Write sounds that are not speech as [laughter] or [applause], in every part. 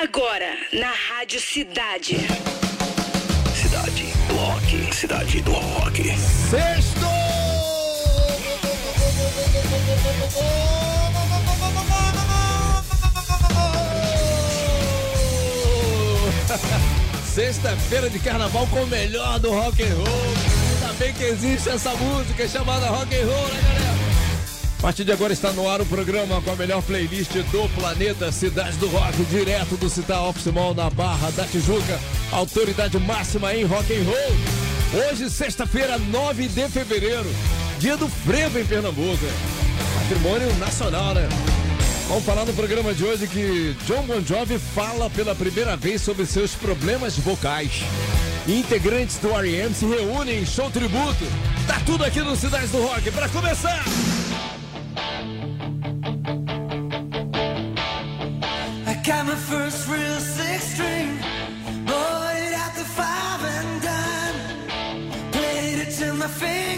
Agora, na Rádio Cidade. Cidade do Rock. Cidade do Rock. Sexto! [laughs] Sexta-feira de carnaval com o melhor do rock and roll. Ainda bem que existe essa música chamada rock and roll, né, galera? A partir de agora está no ar o programa com a melhor playlist do planeta, Cidade do Rock, direto do Citar Office Mall na Barra da Tijuca, autoridade máxima em rock and roll. Hoje, sexta-feira, 9 de fevereiro, dia do frevo em Pernambuco. Patrimônio nacional, né? Vamos falar no programa de hoje que John Bon Jovi fala pela primeira vez sobre seus problemas vocais. Integrantes do R.E.M. se reúnem em show tributo. Tá tudo aqui no Cidade do Rock. Para começar! Got my first real six string, bought it at the five and done, played it till my fingers.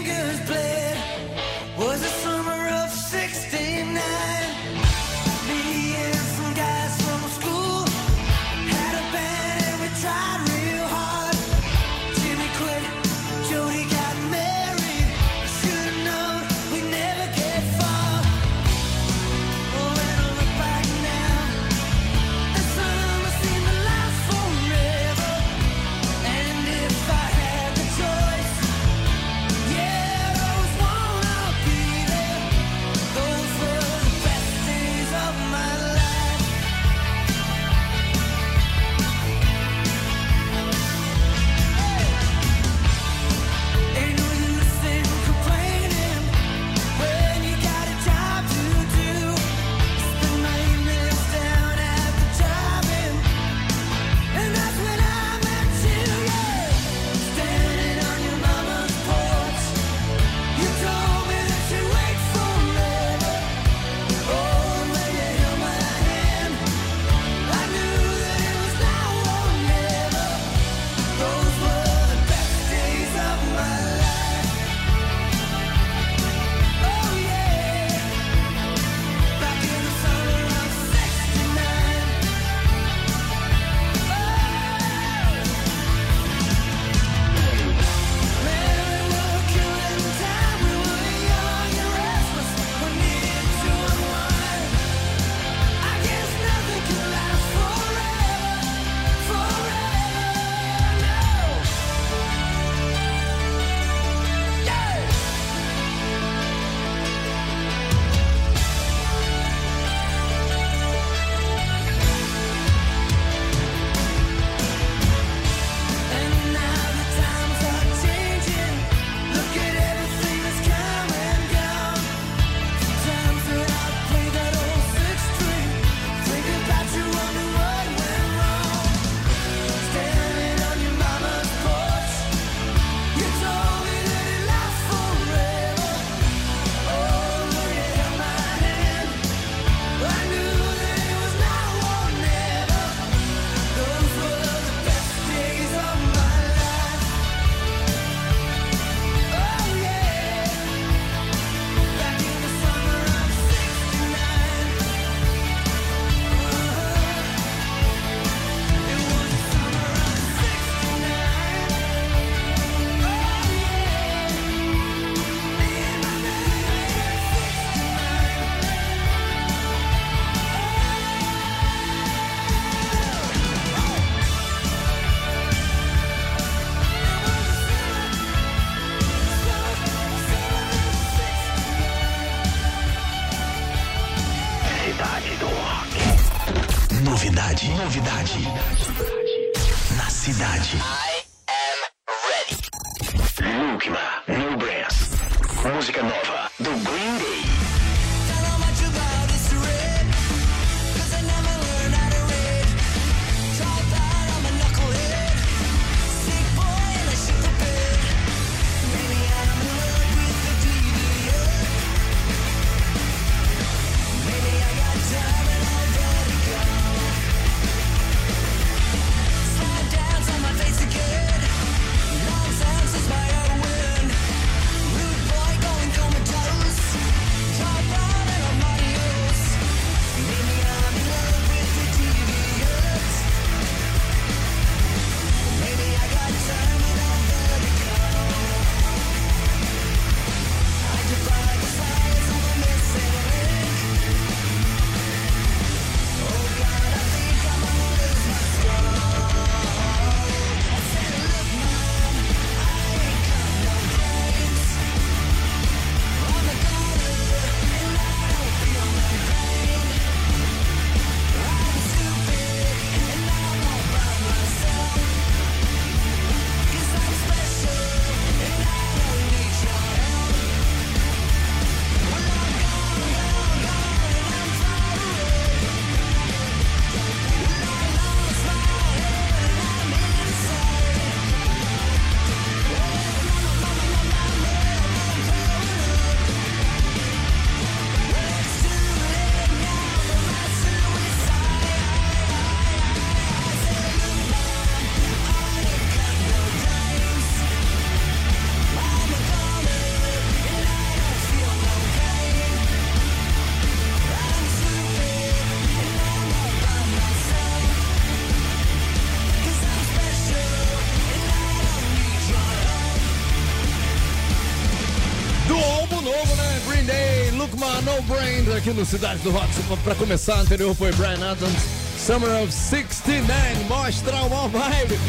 Aqui no Cidade do Rock. Pra começar, a anterior foi Brian Adams, Summer of 69. Mostra uma vibe.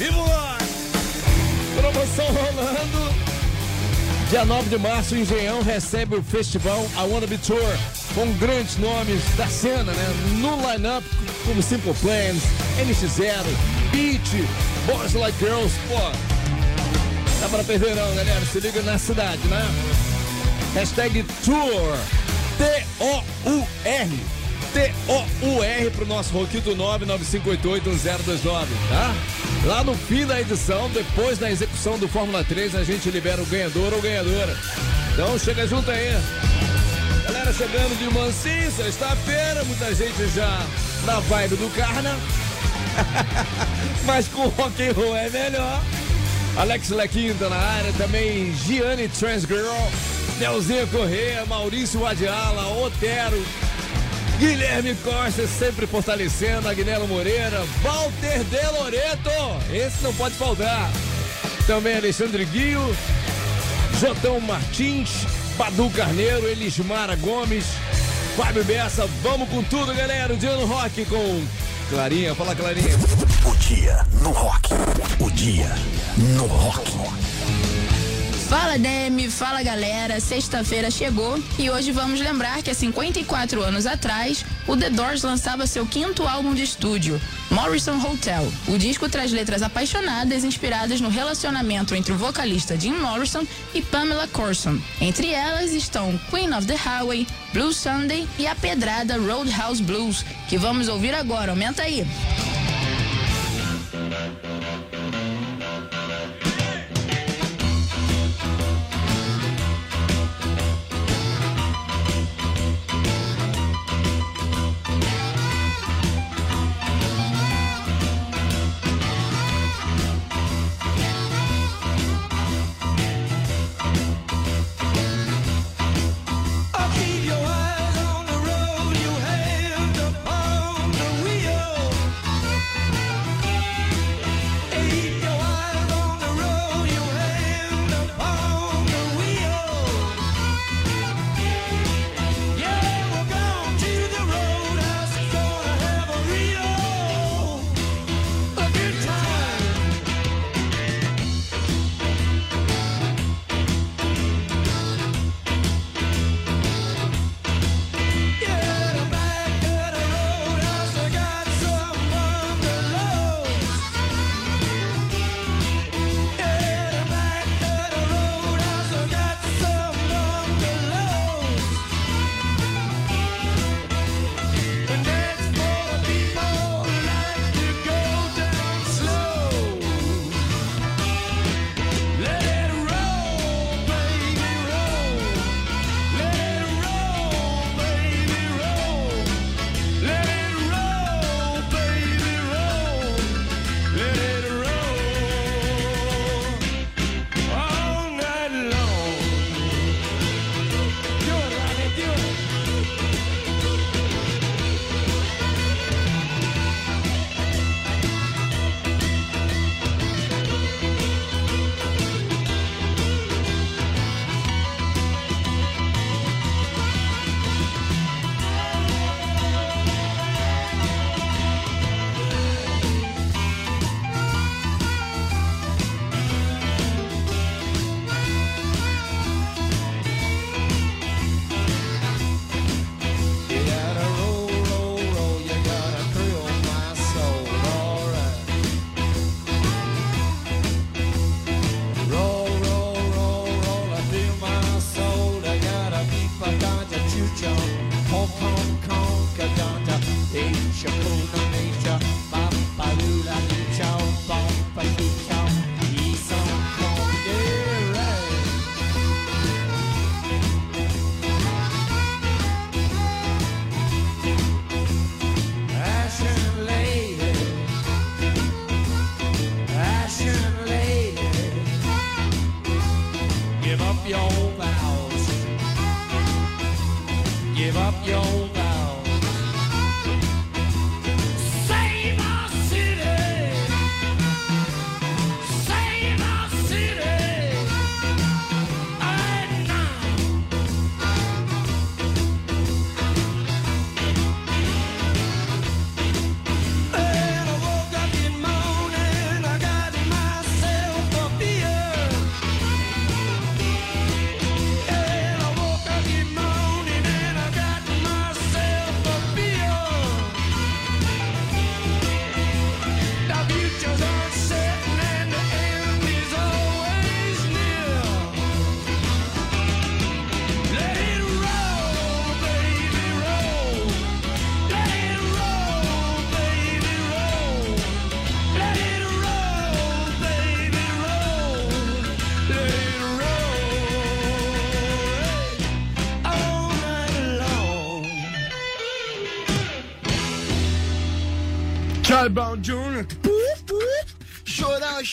E vambora! Promoção rolando. Dia 9 de março, o Engenhão recebe o festival I Wanna Be Tour com grandes nomes da cena, né? No line-up, como Simple Plans, NX0, Beat, Boys Like Girls, pô. Dá pra perder não, galera. Se liga na cidade, né? Hashtag Tour. T-O-U-R. T-O-U-R pro nosso Roquito 995881029, tá? Lá no fim da edição, depois da execução do Fórmula 3, a gente libera o ganhador ou ganhadora. Então chega junto aí. Galera chegando de mansinho, sexta-feira, muita gente já na vibe do carna. [laughs] Mas com rock and roll é melhor. Alex Lequinta na área, também Gianni Transgirl, Nelzinha Correia, Maurício Adiala, Otero, Guilherme Costa sempre fortalecendo, Agnello Moreira, Walter De Loreto, esse não pode faltar. Também Alexandre Guio, Jotão Martins, Padu Carneiro, Elismara Gomes, Fábio Bessa, vamos com tudo, galera. O dia no rock com Clarinha, fala Clarinha. O dia no rock. O dia no rock. Fala Demi, fala galera, sexta-feira chegou e hoje vamos lembrar que há 54 anos atrás o The Doors lançava seu quinto álbum de estúdio, Morrison Hotel. O disco traz letras apaixonadas inspiradas no relacionamento entre o vocalista Jim Morrison e Pamela Corson. Entre elas estão Queen of the Highway, Blue Sunday e a pedrada Roadhouse Blues, que vamos ouvir agora. Aumenta aí.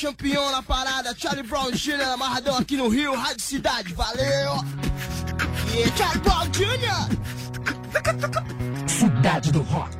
Campeão na parada. Charlie Brown Jr. amarradão aqui no Rio, Rádio Cidade. Valeu! Yeah, Charlie Brown Jr. Cidade do Rock.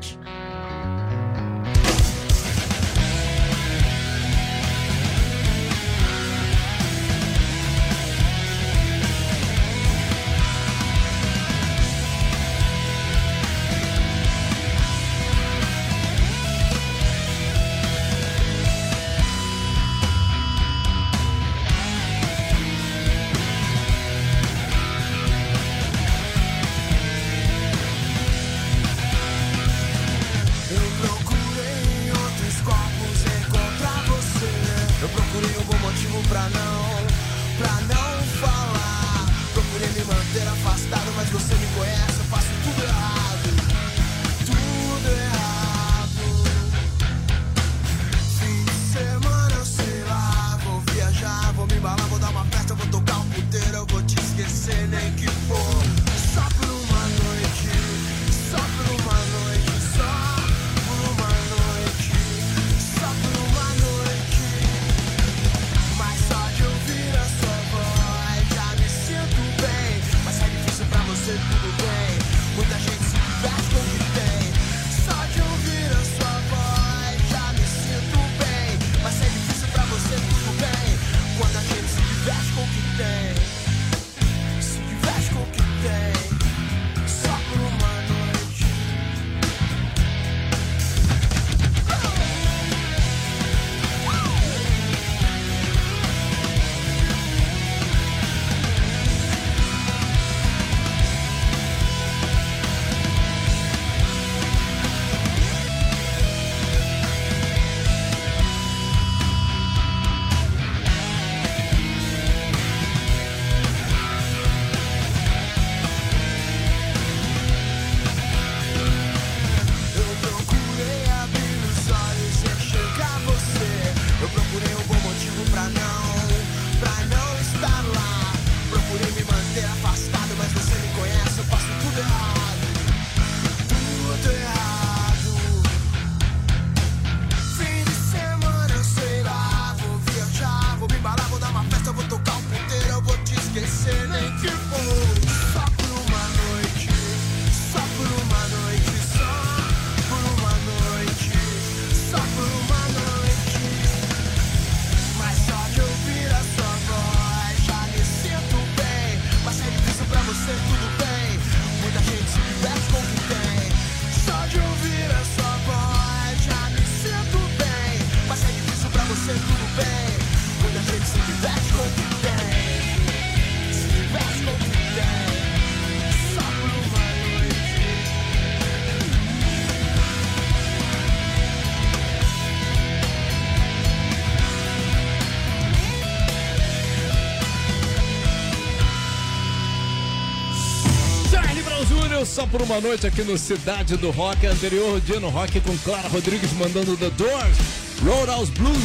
Por uma noite aqui no Cidade do Rock. Anterior dia no Rock com Clara Rodrigues mandando The Doors, Roadhouse Blues.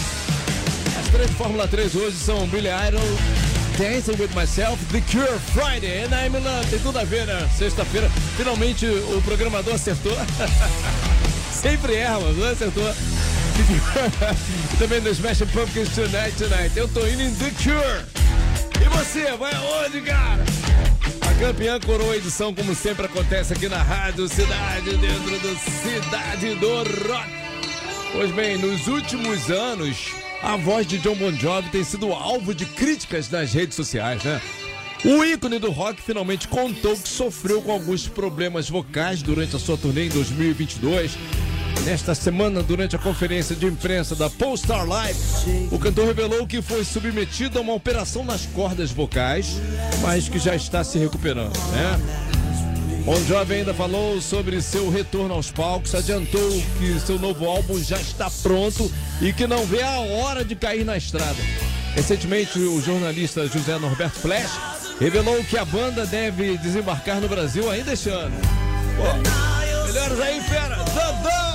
As três Fórmula 3 hoje são Billy Idol, Dancing With Myself, The Cure, Friday, and I'm in Love. Tem tudo a ver, né? Sexta-feira, finalmente o programador acertou. [laughs] Sempre erra, mas não acertou. [laughs] Também no Smash Pumpkins Tonight, Tonight. Eu tô indo em The Cure. E você, vai aonde, cara? Campeã coroa edição, como sempre acontece aqui na Rádio Cidade, dentro do Cidade do Rock. Pois bem, nos últimos anos, a voz de John Bon Jovi tem sido alvo de críticas nas redes sociais, né? O ícone do rock finalmente contou que sofreu com alguns problemas vocais durante a sua turnê em 2022 Nesta semana, durante a conferência de imprensa da Polestar Live, o cantor revelou que foi submetido a uma operação nas cordas vocais, mas que já está se recuperando, né? Bon Jovi ainda falou sobre seu retorno aos palcos, adiantou que seu novo álbum já está pronto e que não vê a hora de cair na estrada. Recentemente, o jornalista José Norberto Flash revelou que a banda deve desembarcar no Brasil ainda este ano. Pô, melhores aí, fera! Dandão!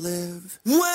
Live. When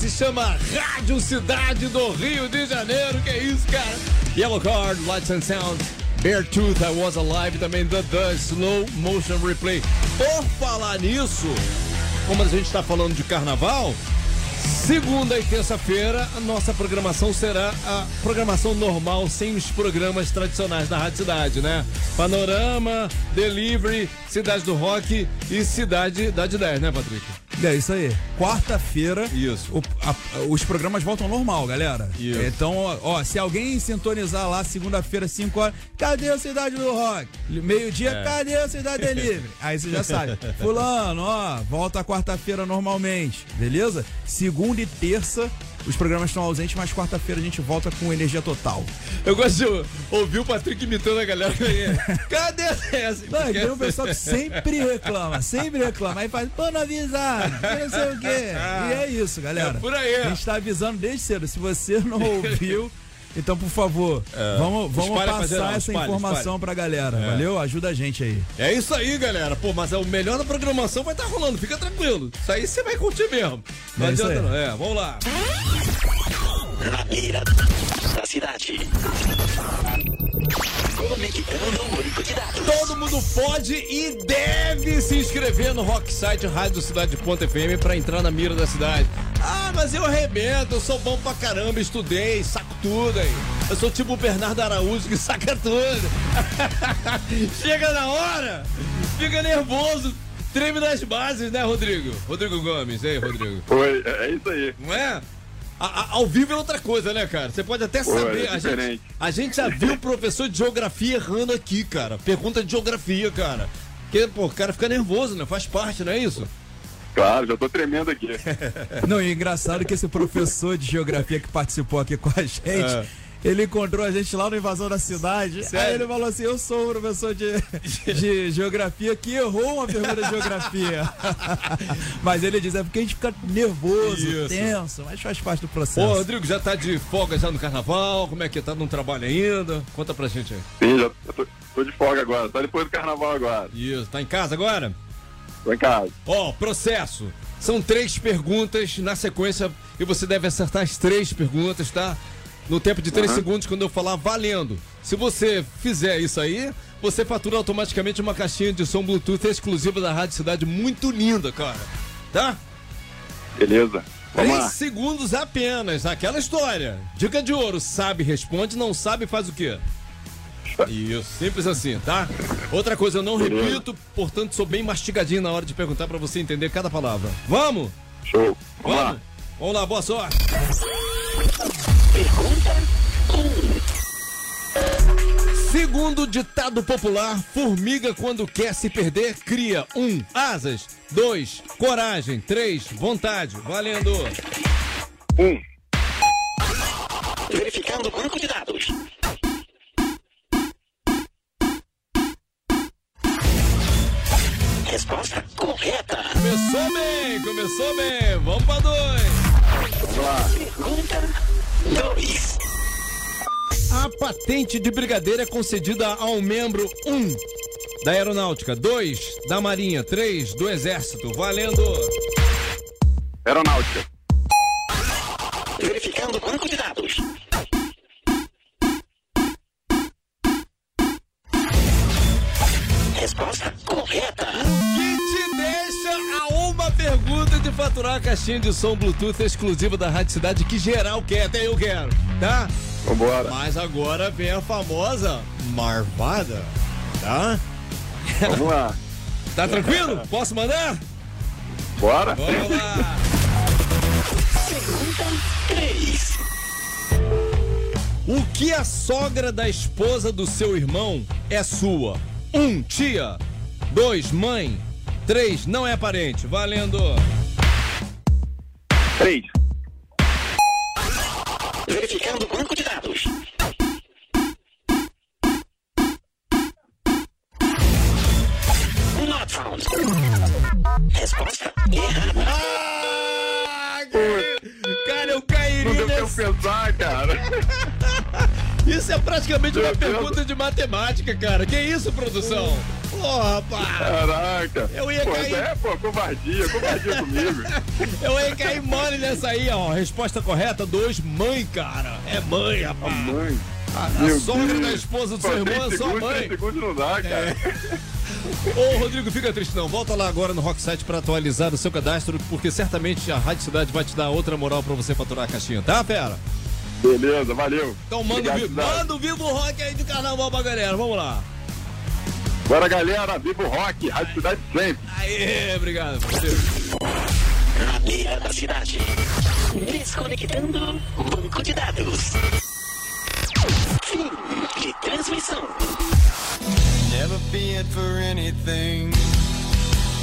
se chama Rádio Cidade do Rio de Janeiro. Que isso, cara? Yellow Card, Lights and Sound. Beartooth, I Was Alive, também The, The Slow Motion Replay. Por falar nisso, como a gente está falando de carnaval, segunda e terça-feira a nossa programação será a programação normal, sem os programas tradicionais da Rádio Cidade, né? Panorama, Delivery, Cidade do Rock e Cidade da de 10, né, Patrick? É isso aí. Quarta-feira. Isso. o- a- os programas voltam normal, galera. Isso. Então, ó, ó, se alguém sintonizar lá segunda-feira, 5 horas, cadê a Cidade do Rock? Meio-dia, É. cadê a Cidade Delivery? Aí você já sabe. [laughs] Fulano, ó, volta quarta-feira normalmente, beleza? Segunda e terça, os programas estão ausentes, mas quarta-feira a gente volta com energia total. Eu gosto de ouvir o Patrick imitando a galera. [laughs] Cadê essa? Não, tem um pessoal que sempre reclama, sempre reclama. Aí faz, pô, não avisaram, não sei o quê. E é isso, galera. É por aí. A gente tá avisando desde cedo. Se você não [laughs] ouviu, então, por favor, vamos, vamos Espalha passar geral, essa espalha, informação espalha. pra galera. Valeu? Ajuda a gente aí. É isso aí, galera. Pô, mas é o melhor da programação vai estar rolando. Fica tranquilo. Isso aí você vai curtir mesmo. Não É adianta não. É, vamos lá. Na beira da cidade. Conectando o banco de dados. Todo mundo pode e deve se inscrever no Rocksite Rádio Cidade.fm pra entrar na mira da cidade. Ah, mas eu arrebento, eu sou bom pra caramba, estudei, saco tudo aí. Eu sou tipo o Bernardo Araújo que [laughs] saca tudo. [laughs] Chega na hora, fica nervoso, treme nas bases, né, Rodrigo? Rodrigo Gomes, ei, Rodrigo. Foi, é é isso aí. Não é? A- a- ao vivo é outra coisa, né, cara? Você pode até Pô, saber. é a, gente, diferente. a gente já viu o professor de geografia errando aqui, cara. Pergunta de geografia, cara. Porque, pô, o cara fica nervoso, né? Faz parte, não é isso? Claro, já tô tremendo aqui. [laughs] Não, e é engraçado que esse professor de geografia que participou aqui com a gente. É. Ele encontrou a gente lá no Invasão da Cidade. Sério? Aí ele falou assim: Eu sou o professor de, de geografia que errou uma pergunta de geografia. [laughs] mas ele diz: É porque a gente fica nervoso, Isso. tenso, mas faz parte do Ô, processo. Rodrigo, já tá de folga já no carnaval? Como é que tá no trabalho ainda? Conta pra gente aí. Sim, já tô, tô de folga agora. Só depois do carnaval agora. Isso, tá em casa agora? Tô em casa. Ó, processo. São três perguntas na sequência e você deve acertar as três perguntas, tá? No tempo de três segundos, quando eu falar valendo. Se você fizer isso aí, você fatura automaticamente uma caixinha de som Bluetooth exclusiva da Rádio Cidade, muito linda, cara. Tá? Beleza. Vamos Três lá. segundos apenas, aquela história. Dica de ouro, sabe, responde, não sabe, faz o quê? Isso, simples assim, tá? Outra coisa, eu não repito, portanto sou bem mastigadinho na hora de perguntar pra você entender cada palavra. Vamos? Show. Vamos Vamos? lá. Vamos lá, boa sorte. Segundo ditado popular, formiga quando quer se perder cria um asas, dois coragem, três vontade. Valendo. Um. Verificando o banco de dados. Resposta correta. Começou bem, começou bem. Vamos pra dois. Pergunta 2. A patente de brigadeiro é concedida a um membro 1 um, da aeronáutica, 2 da marinha, 3 do exército. Valendo. Aeronáutica. Verificando o banco de dados. De faturar a caixinha de som Bluetooth exclusiva da Rádio Cidade que geral quer, até eu quero, tá? Vambora. Mas agora vem a famosa marvada, tá? Vamos lá. [laughs] Tá tranquilo? Posso mandar? Bora. Vamos lá. Pergunta 3. O que a sogra da esposa do seu irmão é sua? Um, tia. Dois, mãe. Três, não é parente. Valendo. Três. Verificando o banco de dados. Not found. Resposta errada. Ah, cara, eu Não cairia deu tempo nessa. pensar, cara. [laughs] Isso é praticamente uma pergunta de matemática, cara. Que isso, produção? Porra, rapaz. Caraca. Eu ia pô, cair. É, pô, covardia, covardia comigo. [laughs] Eu ia cair mole nessa aí, ó. Resposta correta, dois, mãe, cara. É mãe, rapaz. Mãe. A, a Meu sogra Deus. da esposa do Pô, seu irmão é sua mãe. segundos não dá, cara. [laughs] Ô, Rodrigo, fica triste não. Volta lá agora no Rocksite pra atualizar o seu cadastro, porque certamente a Rádio Cidade vai te dar outra moral pra você faturar a caixinha, tá, fera? Beleza, valeu. Então manda, Obrigado, vivo, Cidade. manda o vivo rock aí de carnaval pra galera. Vamos lá. Bora, galera. Viva o rock. Rádio Cidade sempre. Aê, obrigado. Rabeira da cidade. Desconectando banco de dados. Fim de transmissão. Never feared for anything.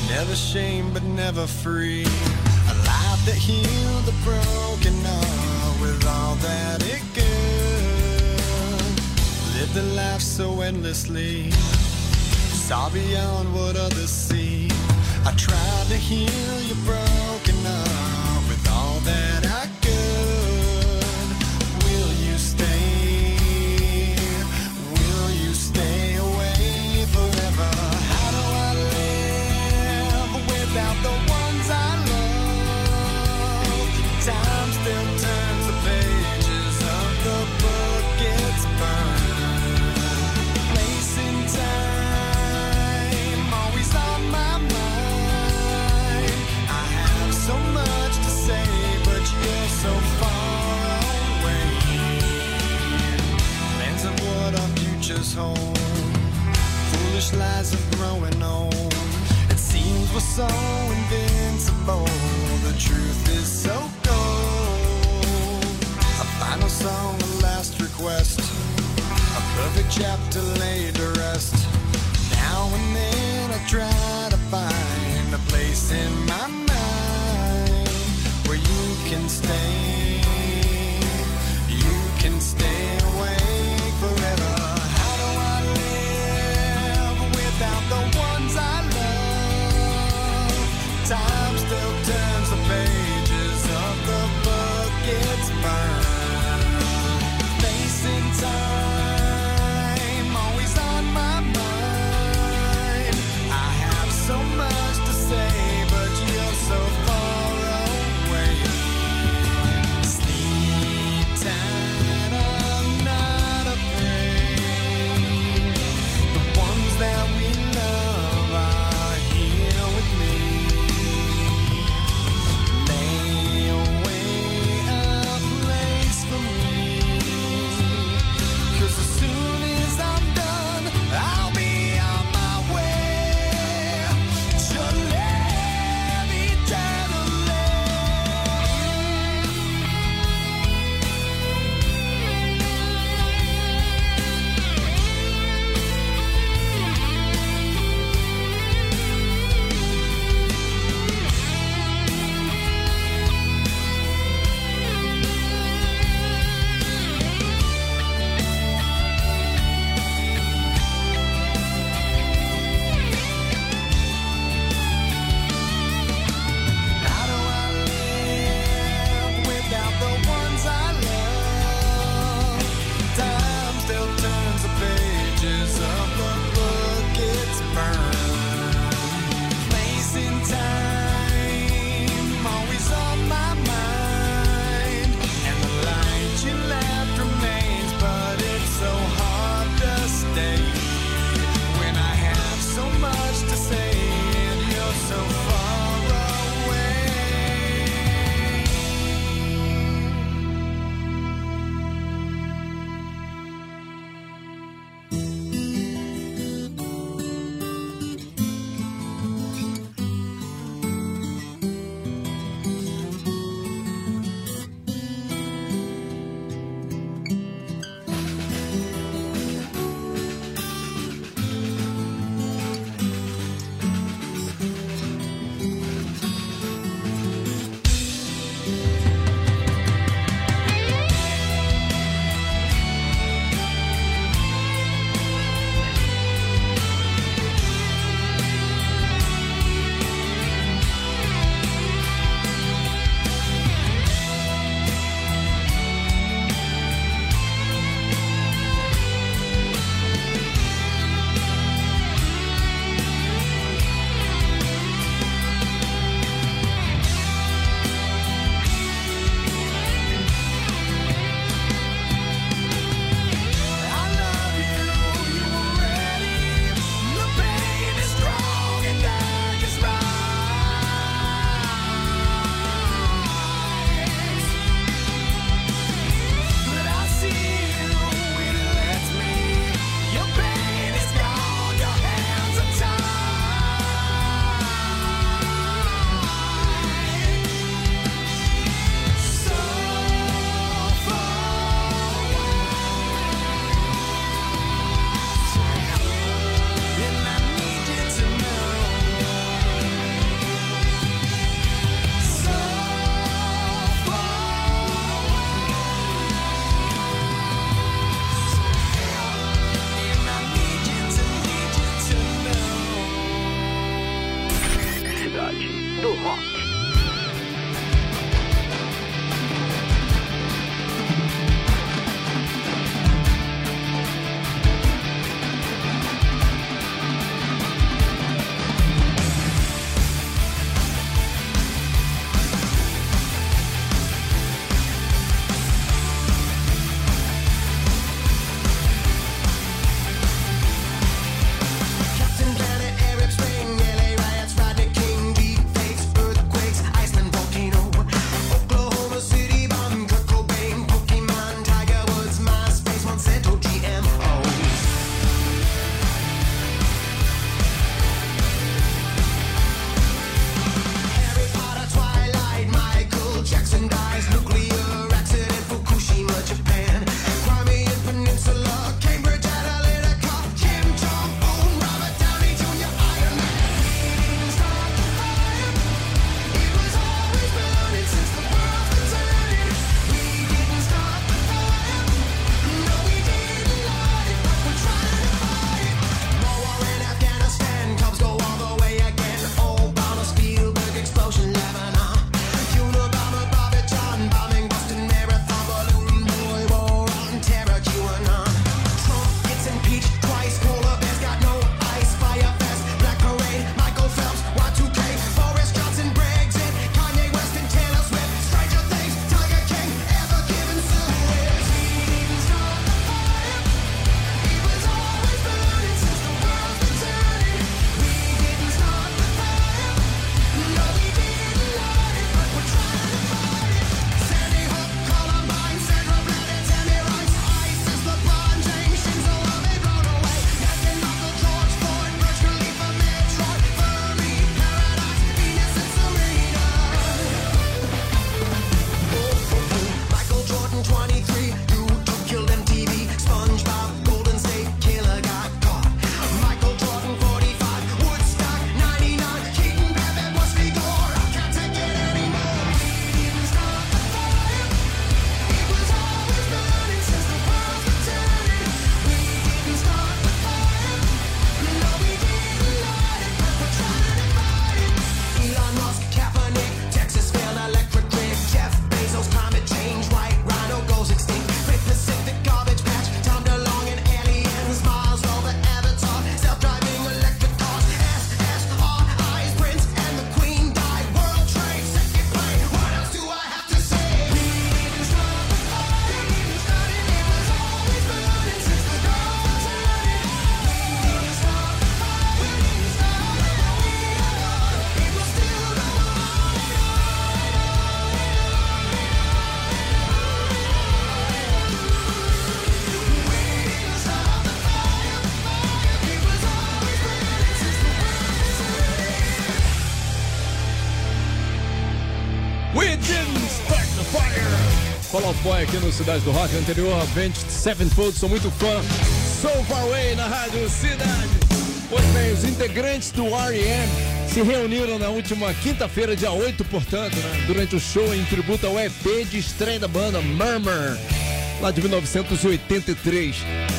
Never shame, but never free. A life that healed the broken heart with all that it could. Lived a life so endlessly. Saw beyond what others see. I tried to heal your broken Foolish lies are growing old. It seems we're so invincible. The truth is so cold. A final song, a last request. A perfect chapter laid to rest. Now and then I try to find a place in my mind where you can stay. You can stay Cidade do Rock anterior, Avenged Sevenfold, sou muito fã. Sou Far Away na Rádio Cidade. Pois bem, os integrantes do R.E.M. se reuniram na última quinta-feira, dia 8, portanto, né, durante o show em tributo ao EP de estreia da banda Murmur, lá de 1983.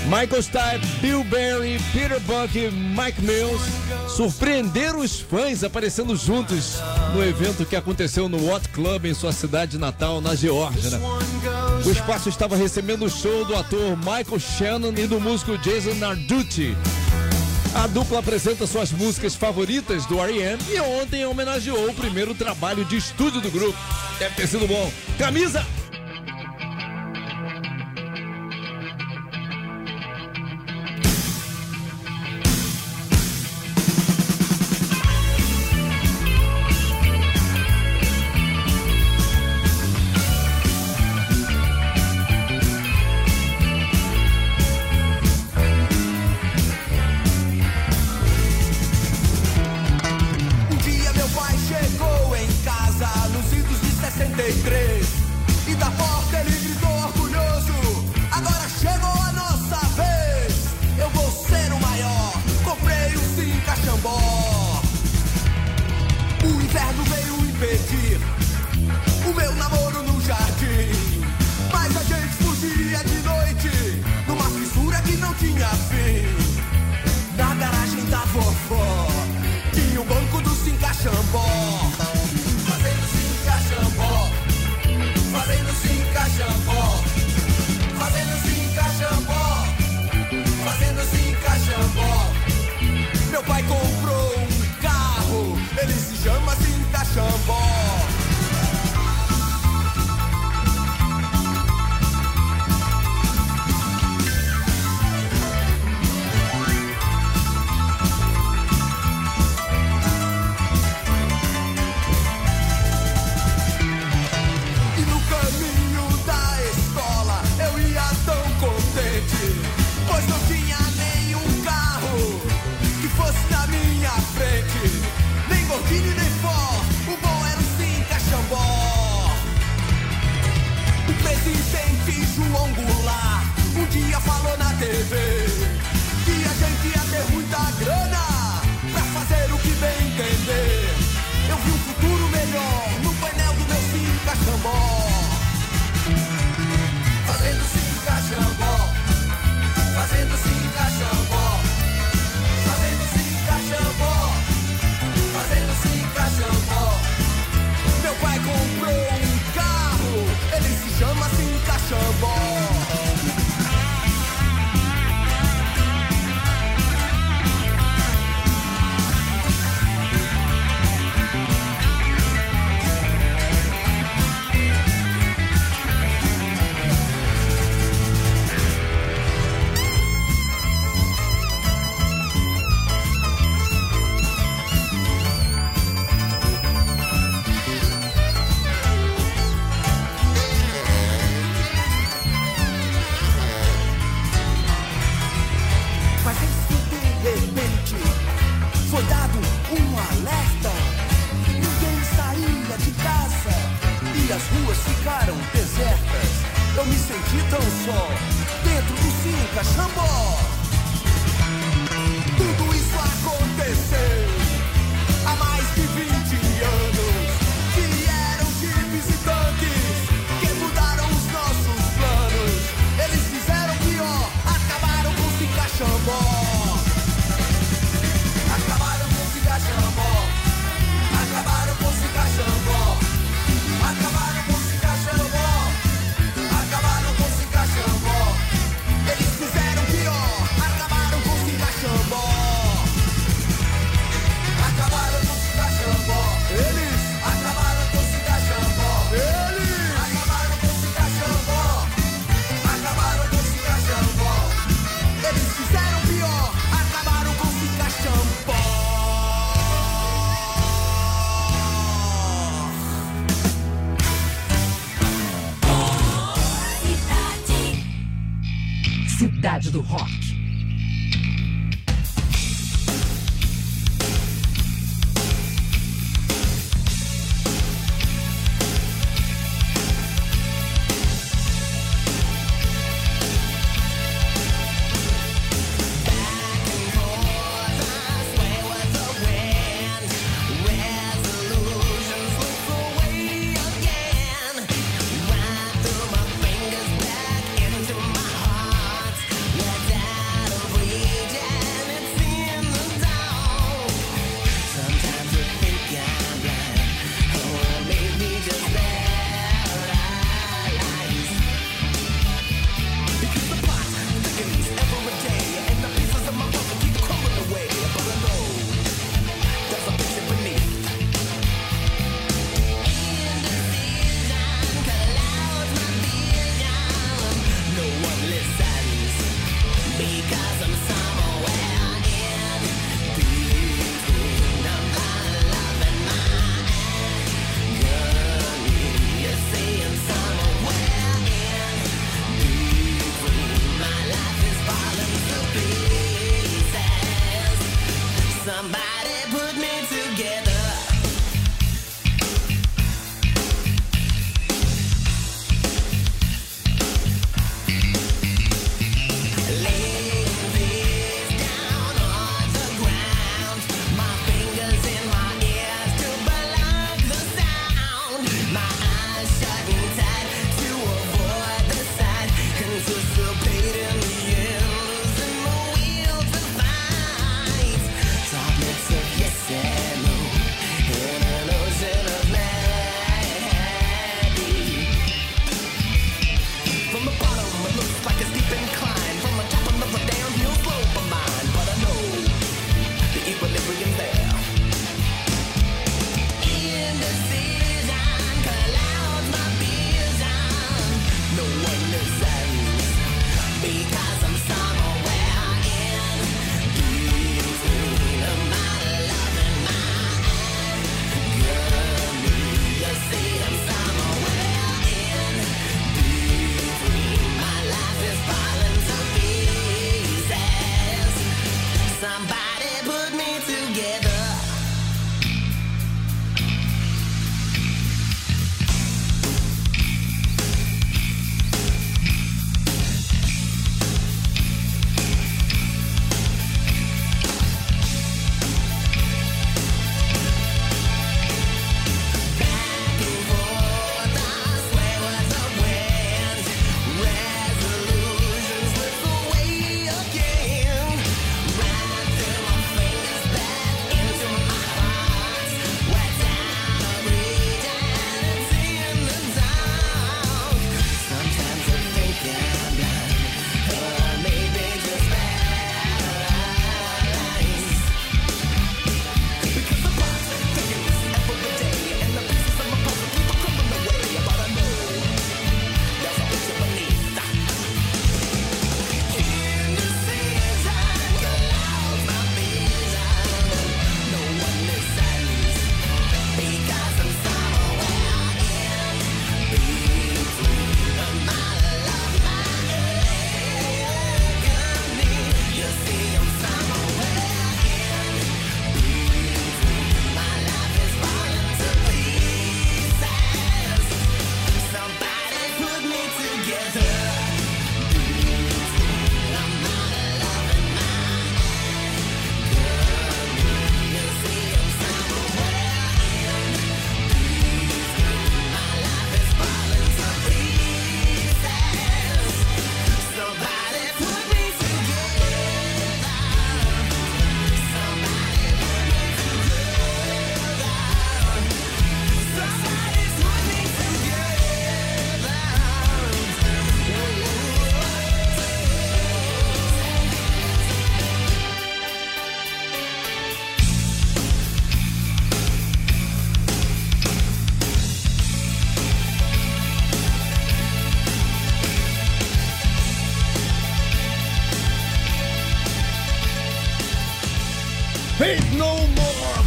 Michael Stipe, Bill Berry, Peter Buck e Mike Mills surpreenderam os fãs aparecendo juntos no evento que aconteceu no What Club em sua cidade natal, na Geórgia. Né? O espaço estava recebendo o show do ator Michael Shannon e do músico Jason Narducci. A dupla apresenta suas músicas favoritas do R.E.M. e ontem homenageou o primeiro trabalho de estúdio do grupo. Deve ter sido bom. Camisa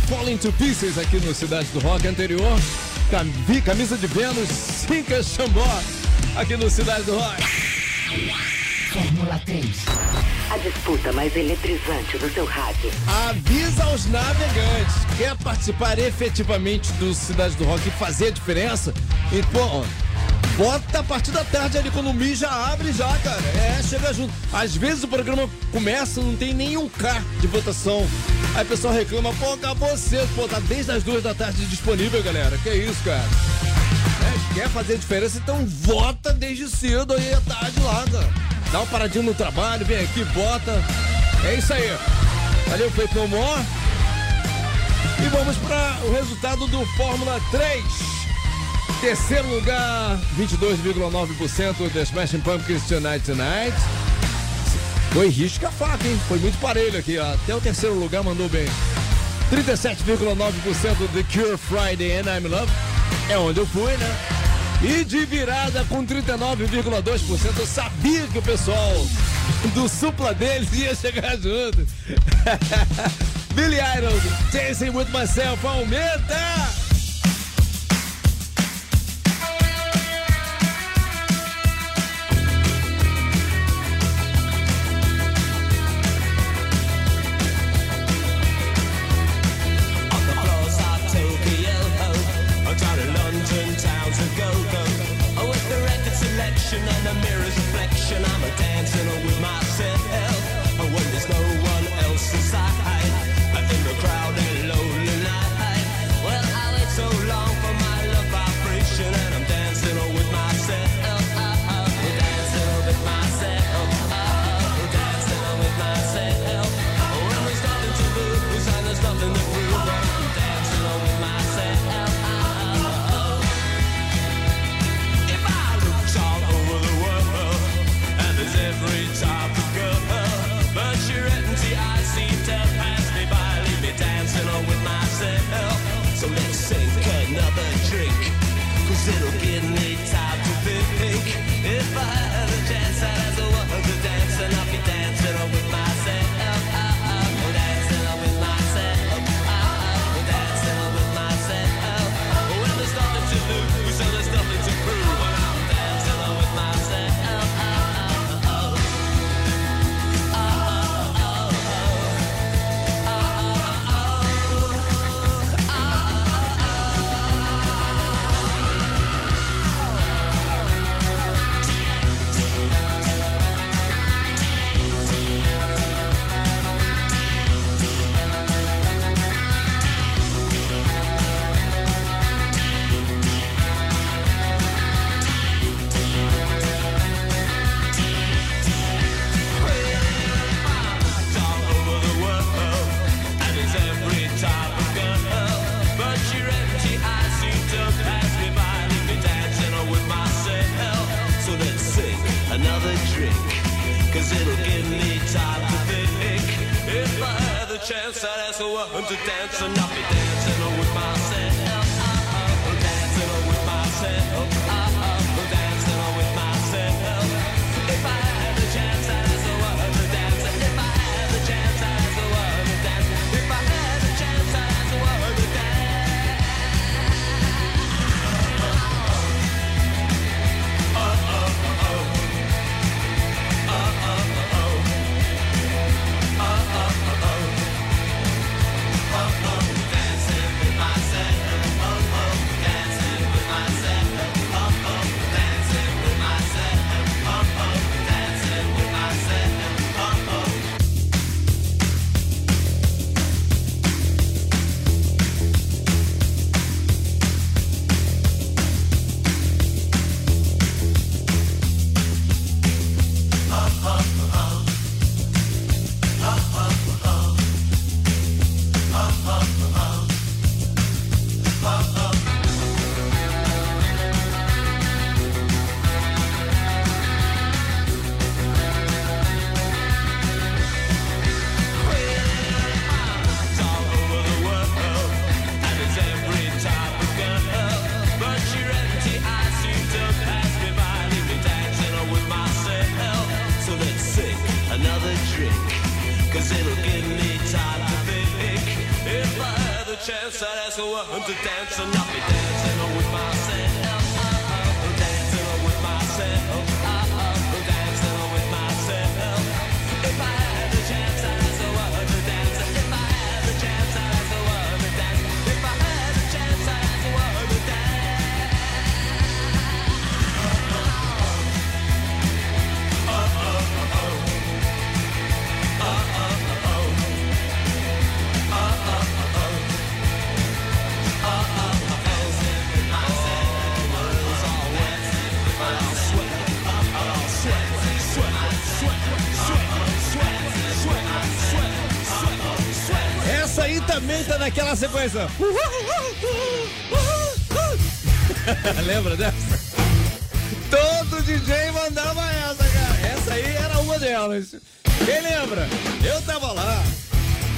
Falling to Pieces aqui no Cidade do Rock anterior. Camisa de Vênus, Cinca Xambó aqui no Cidade do Rock. Fórmula 3. A disputa mais eletrizante do seu rádio. Avisa aos navegantes. Quer participar efetivamente do Cidade do Rock e fazer a diferença? E, pô, bota a partir da tarde ali quando o Mi já abre já, cara. É, chega junto. Às vezes o programa começa, não tem nenhum K de votação. Aí o pessoal reclama, pô, acabou cedo. Pô, tá desde as duas da tarde disponível, galera. Que isso, cara. É, quer fazer diferença, então vota desde cedo aí à tarde lá, cara. Dá uma paradinha no trabalho, vem aqui, vota. É isso aí. Valeu, Feito More. E vamos para o resultado do Fórmula 3. Terceiro lugar, 22,9% The Smashing Pumpkins Tonight Tonight. Foi risca a faca, hein? Foi muito parelho aqui, ó. Até o terceiro lugar mandou bem. 37,9% The Cure Friday and I'm Love. É onde eu fui, né? E de virada com 39,2%. Eu sabia que o pessoal do supla deles ia chegar junto. [laughs] Billy Idol, Dancing with Myself, aumenta! The mirror's naquela sequência. [laughs] Lembra dessa? Todo DJ mandava essa, cara. Essa aí era uma delas. Quem lembra? Eu tava lá.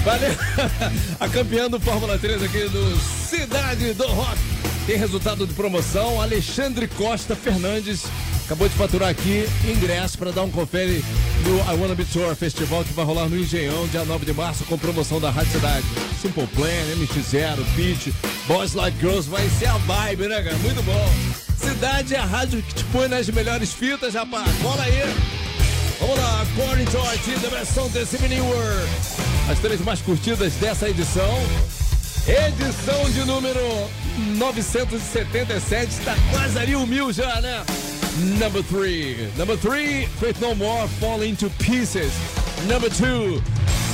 Valeu. [laughs] A campeã do Fórmula 3 aqui do Cidade do Rock. Tem resultado de promoção. Alexandre Costa Fernandes acabou de faturar aqui ingresso para dar um confere no I Wanna Be Tour Festival que vai rolar no Engenhão, dia 9 de março, com promoção da Rádio Cidade. Simple Plan, MX0, Pitch, Boys Like Girls, vai ser a vibe, né, cara? Muito bom. Cidade é a rádio que te põe nas melhores fitas, rapaz. Bola aí. Vamos lá, According to RT, da versão desse mini World. As três mais curtidas dessa edição. Edição de número 977, está quase ali o mil já, né? Number 3. Number 3, Faith No More, Fall Into Pieces. Number 2,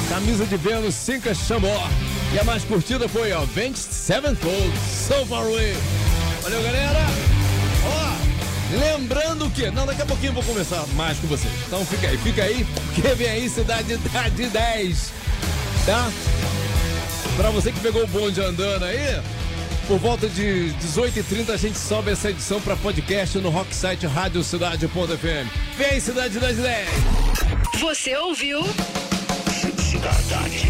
Camisa de Vênus, Cinca Chamor. E a mais curtida foi, ó, Avenged Sevenfold, So Far Away. Valeu, galera! Ó, lembrando que. Não, daqui a pouquinho eu vou começar mais com vocês. Então fica aí, fica aí, porque vem aí Cidade da de 10. Tá? Pra você que pegou o bonde andando aí, por volta de 18h30 a gente sobe essa edição pra podcast no Rocksite Rádio Cidade.fm. Vem Cidade das 10. Você ouviu? Cidade